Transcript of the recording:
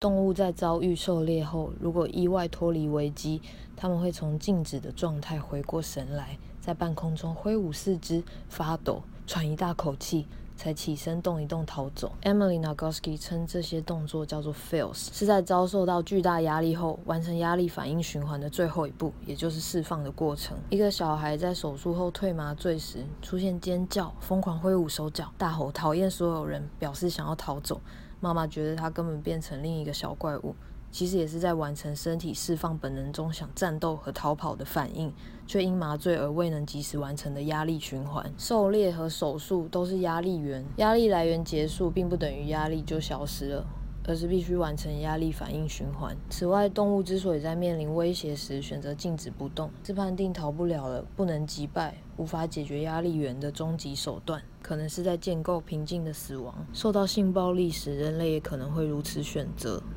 动物在遭遇狩猎后，如果意外脱离危机，它们会从静止的状态回过神来，在半空中挥舞四肢、发抖、喘一大口气，才起身动一动逃走。Emily Nagoski 称这些动作叫做 “feels”，是在遭受到巨大压力后完成压力反应循环的最后一步，也就是释放的过程。一个小孩在手术后退麻醉时，出现尖叫、疯狂挥舞手脚、大吼讨厌所有人，表示想要逃走。妈妈觉得他根本变成另一个小怪物，其实也是在完成身体释放本能中想战斗和逃跑的反应，却因麻醉而未能及时完成的压力循环。狩猎和手术都是压力源，压力来源结束，并不等于压力就消失了。而是必须完成压力反应循环。此外，动物之所以在面临威胁时选择静止不动，是判定逃不了了、不能击败、无法解决压力源的终极手段，可能是在建构平静的死亡。受到性暴力时，人类也可能会如此选择。